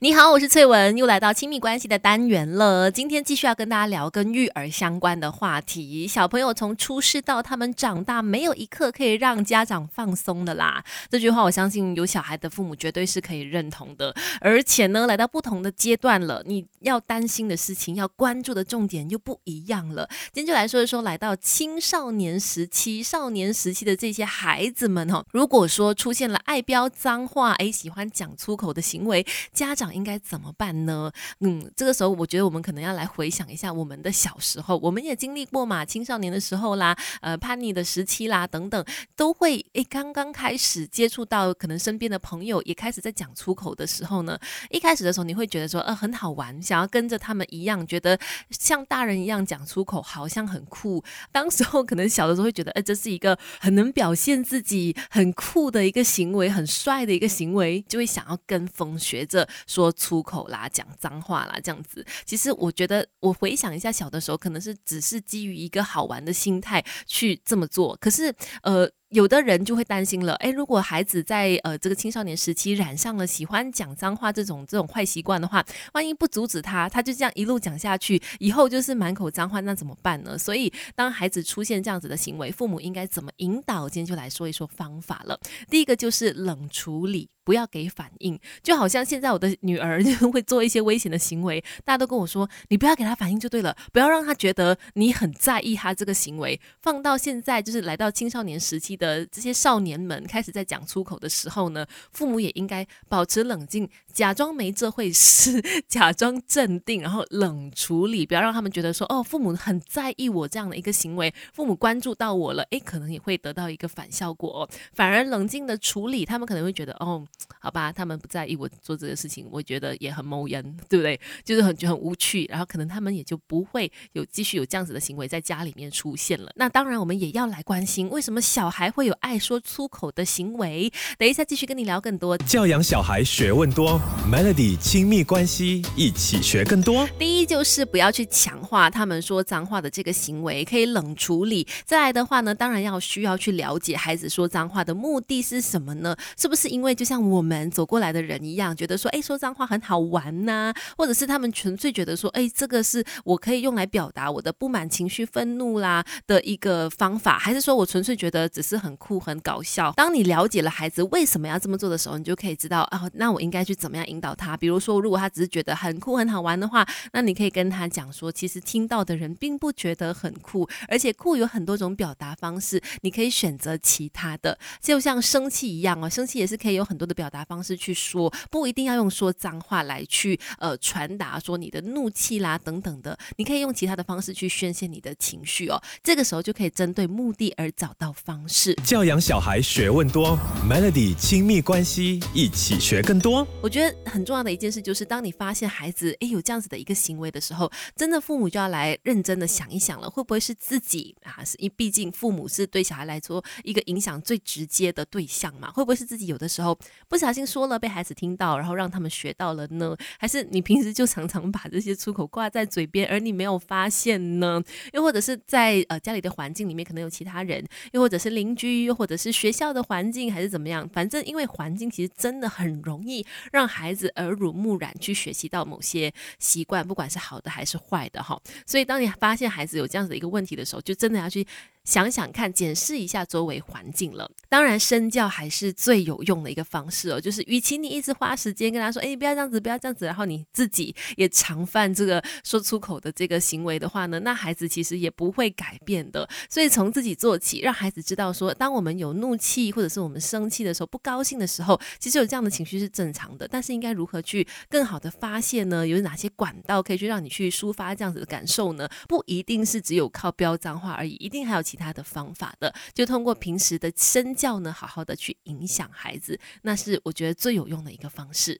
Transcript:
你好，我是翠文，又来到亲密关系的单元了。今天继续要跟大家聊跟育儿相关的话题。小朋友从出世到他们长大，没有一刻可以让家长放松的啦。这句话，我相信有小孩的父母绝对是可以认同的。而且呢，来到不同的阶段了，你要担心的事情，要关注的重点又不一样了。今天就来说一说，来到青少年时期、少年时期的这些孩子们哈，如果说出现了爱飙脏话，哎，喜欢讲粗口的行为。家长想应该怎么办呢？嗯，这个时候我觉得我们可能要来回想一下我们的小时候，我们也经历过嘛，青少年的时候啦，呃，叛逆的时期啦，等等，都会诶，刚刚开始接触到可能身边的朋友也开始在讲出口的时候呢，一开始的时候你会觉得说，呃，很好玩，想要跟着他们一样，觉得像大人一样讲出口，好像很酷。当时候可能小的时候会觉得，哎，这是一个很能表现自己、很酷的一个行为，很帅的一个行为，就会想要跟风学着。说粗口啦，讲脏话啦，这样子，其实我觉得，我回想一下小的时候，可能是只是基于一个好玩的心态去这么做，可是，呃。有的人就会担心了，哎，如果孩子在呃这个青少年时期染上了喜欢讲脏话这种这种坏习惯的话，万一不阻止他，他就这样一路讲下去，以后就是满口脏话，那怎么办呢？所以，当孩子出现这样子的行为，父母应该怎么引导？今天就来说一说方法了。第一个就是冷处理，不要给反应，就好像现在我的女儿就会做一些危险的行为，大家都跟我说，你不要给他反应就对了，不要让他觉得你很在意他这个行为。放到现在，就是来到青少年时期。的这些少年们开始在讲出口的时候呢，父母也应该保持冷静，假装没这回事，假装镇定，然后冷处理，不要让他们觉得说哦，父母很在意我这样的一个行为，父母关注到我了，诶，可能也会得到一个反效果。反而冷静的处理，他们可能会觉得哦，好吧，他们不在意我做这个事情，我觉得也很谋人，对不对？就是很很无趣，然后可能他们也就不会有继续有这样子的行为在家里面出现了。那当然，我们也要来关心为什么小孩。会有爱说粗口的行为。等一下继续跟你聊更多。教养小孩学问多，Melody 亲密关系一起学更多。第一就是不要去强化他们说脏话的这个行为，可以冷处理。再来的话呢，当然要需要去了解孩子说脏话的目的是什么呢？是不是因为就像我们走过来的人一样，觉得说，哎，说脏话很好玩呐？或者是他们纯粹觉得说，哎，这个是我可以用来表达我的不满情绪、愤怒啦的一个方法？还是说我纯粹觉得只是。是很酷，很搞笑。当你了解了孩子为什么要这么做的时候，你就可以知道啊，那我应该去怎么样引导他。比如说，如果他只是觉得很酷、很好玩的话，那你可以跟他讲说，其实听到的人并不觉得很酷，而且酷有很多种表达方式，你可以选择其他的。就像生气一样哦，生气也是可以有很多的表达方式去说，不一定要用说脏话来去呃传达说你的怒气啦等等的，你可以用其他的方式去宣泄你的情绪哦。这个时候就可以针对目的而找到方式。教养小孩学问多，Melody 亲密关系一起学更多。我觉得很重要的一件事就是，当你发现孩子诶有这样子的一个行为的时候，真的父母就要来认真的想一想了，会不会是自己啊？是因毕竟父母是对小孩来说一个影响最直接的对象嘛？会不会是自己有的时候不小心说了被孩子听到，然后让他们学到了呢？还是你平时就常常把这些出口挂在嘴边，而你没有发现呢？又或者是在呃家里的环境里面可能有其他人，又或者是邻居。或者是学校的环境还是怎么样，反正因为环境其实真的很容易让孩子耳濡目染去学习到某些习惯，不管是好的还是坏的哈。所以当你发现孩子有这样子的一个问题的时候，就真的要去。想想看，检视一下周围环境了。当然，身教还是最有用的一个方式哦。就是，与其你一直花时间跟他说：“哎，你不要这样子，不要这样子。”然后你自己也常犯这个说出口的这个行为的话呢，那孩子其实也不会改变的。所以，从自己做起，让孩子知道说，当我们有怒气或者是我们生气的时候、不高兴的时候，其实有这样的情绪是正常的。但是，应该如何去更好的发泄呢？有哪些管道可以去让你去抒发这样子的感受呢？不一定是只有靠飙脏话而已，一定还有其他的方法的，就通过平时的身教呢，好好的去影响孩子，那是我觉得最有用的一个方式。